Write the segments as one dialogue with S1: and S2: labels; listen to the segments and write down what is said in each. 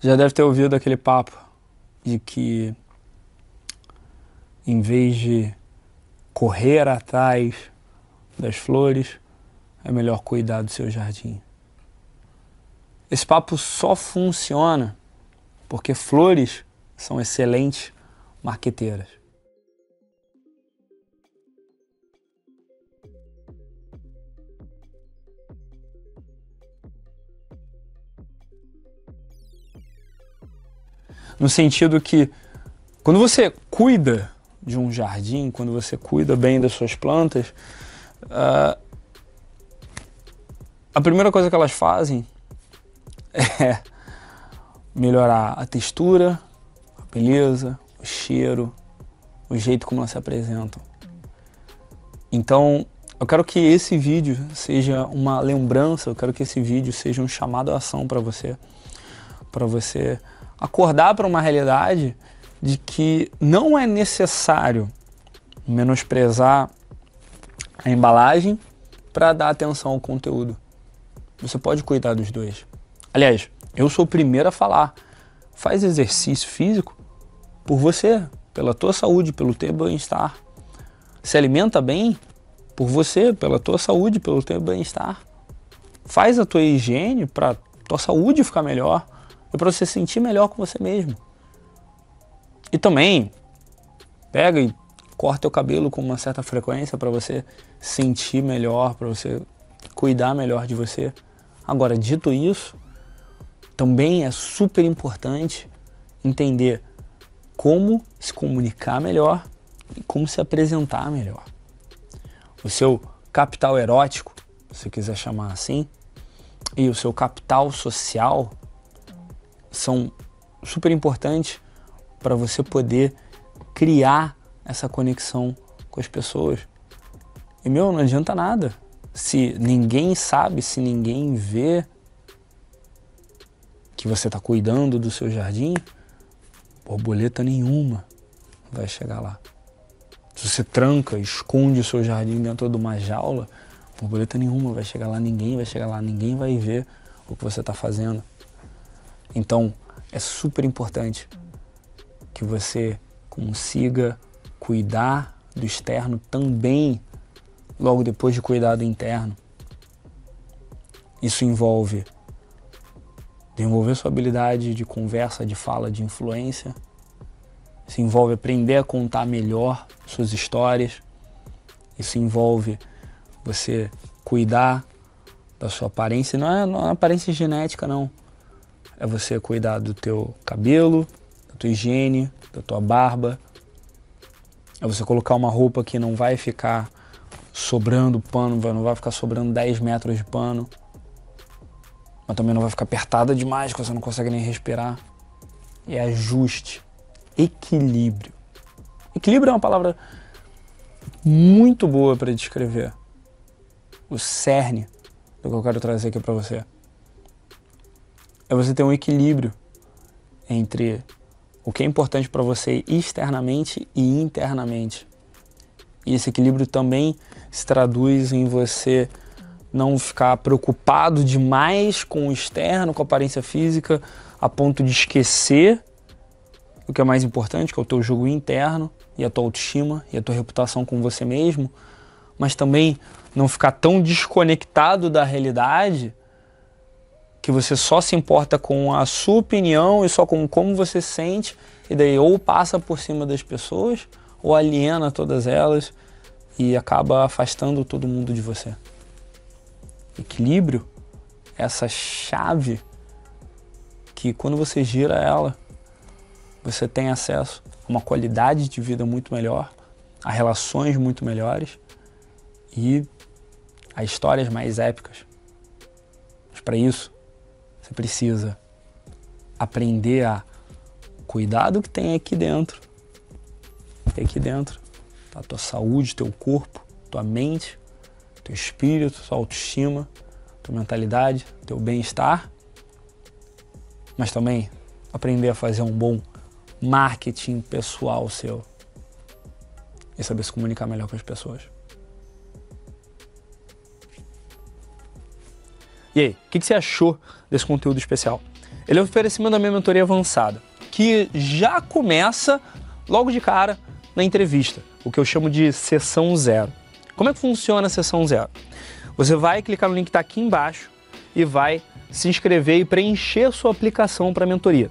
S1: Já deve ter ouvido aquele papo de que em vez de correr atrás das flores, é melhor cuidar do seu jardim. Esse papo só funciona porque flores são excelentes marqueteiras. No sentido que quando você cuida de um jardim, quando você cuida bem das suas plantas, uh, a primeira coisa que elas fazem é melhorar a textura, a beleza, o cheiro, o jeito como elas se apresentam. Então, eu quero que esse vídeo seja uma lembrança, eu quero que esse vídeo seja um chamado à ação para você, para você acordar para uma realidade de que não é necessário menosprezar a embalagem para dar atenção ao conteúdo. Você pode cuidar dos dois. Aliás, eu sou o primeiro a falar. Faz exercício físico por você, pela tua saúde, pelo teu bem-estar. Se alimenta bem por você, pela tua saúde, pelo teu bem-estar. Faz a tua higiene para tua saúde ficar melhor é para você sentir melhor com você mesmo. E também pega e corta o cabelo com uma certa frequência para você sentir melhor, para você cuidar melhor de você. Agora, dito isso, também é super importante entender como se comunicar melhor e como se apresentar melhor. O seu capital erótico, se quiser chamar assim, e o seu capital social são super importantes para você poder criar essa conexão com as pessoas. E meu, não adianta nada. Se ninguém sabe, se ninguém vê que você está cuidando do seu jardim, borboleta nenhuma vai chegar lá. Se você tranca, esconde o seu jardim dentro de uma jaula, borboleta nenhuma vai chegar lá, ninguém vai chegar lá, ninguém vai ver o que você está fazendo. Então, é super importante que você consiga cuidar do externo também logo depois de cuidar do interno. Isso envolve desenvolver sua habilidade de conversa, de fala, de influência. Isso envolve aprender a contar melhor suas histórias. Isso envolve você cuidar da sua aparência, não é, não é aparência genética não é você cuidar do teu cabelo, da tua higiene, da tua barba. É você colocar uma roupa que não vai ficar sobrando pano, não vai ficar sobrando 10 metros de pano. Mas também não vai ficar apertada demais que você não consegue nem respirar. É ajuste, equilíbrio. Equilíbrio é uma palavra muito boa para descrever o cerne do que eu quero trazer aqui para você é você ter um equilíbrio entre o que é importante para você externamente e internamente. E esse equilíbrio também se traduz em você não ficar preocupado demais com o externo, com a aparência física, a ponto de esquecer o que é mais importante, que é o teu jogo interno e a tua autoestima e a tua reputação com você mesmo, mas também não ficar tão desconectado da realidade que você só se importa com a sua opinião e só com como você sente, e daí ou passa por cima das pessoas ou aliena todas elas e acaba afastando todo mundo de você. Equilíbrio, essa chave que quando você gira ela, você tem acesso a uma qualidade de vida muito melhor, a relações muito melhores e a histórias mais épicas. Mas para isso, você precisa aprender a cuidar do que tem aqui dentro. Tem aqui dentro. Tá? Tua saúde, teu corpo, tua mente, teu espírito, tua autoestima, tua mentalidade, teu bem-estar. Mas também aprender a fazer um bom marketing pessoal seu. E saber se comunicar melhor com as pessoas. E aí, o que, você achou desse conteúdo especial? Ele é o oferecimento da minha mentoria avançada, que já começa logo de cara na entrevista, o que eu chamo de sessão zero. Como é que funciona a sessão zero? Você vai clicar no link que está aqui embaixo e vai se inscrever e preencher sua aplicação para a mentoria.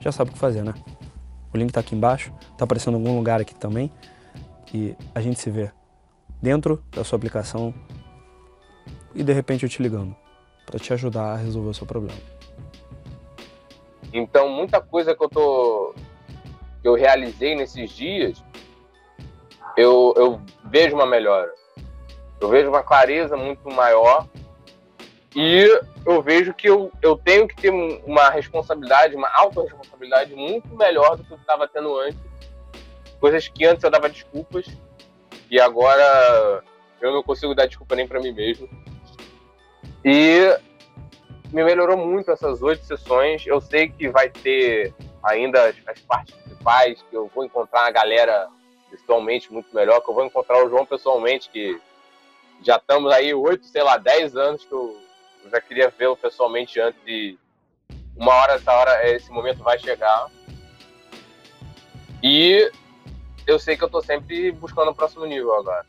S1: já sabe o que fazer, né? O link está aqui embaixo, está aparecendo em algum lugar aqui também. E a gente se vê dentro da sua aplicação e de repente eu te ligando para te ajudar a resolver o seu problema.
S2: Então, muita coisa que eu tô que eu realizei nesses dias, eu, eu vejo uma melhora. Eu vejo uma clareza muito maior e eu vejo que eu, eu tenho que ter uma responsabilidade, uma autorresponsabilidade muito melhor do que eu estava tendo antes. Coisas que antes eu dava desculpas e agora eu não consigo dar desculpa nem para mim mesmo. E me melhorou muito essas oito sessões. Eu sei que vai ter ainda as, as partes principais, que eu vou encontrar a galera pessoalmente muito melhor, que eu vou encontrar o João pessoalmente, que já estamos aí oito, sei lá, dez anos que eu eu já queria vê-lo pessoalmente antes de uma hora, essa hora, esse momento vai chegar. E eu sei que eu tô sempre buscando o próximo nível agora.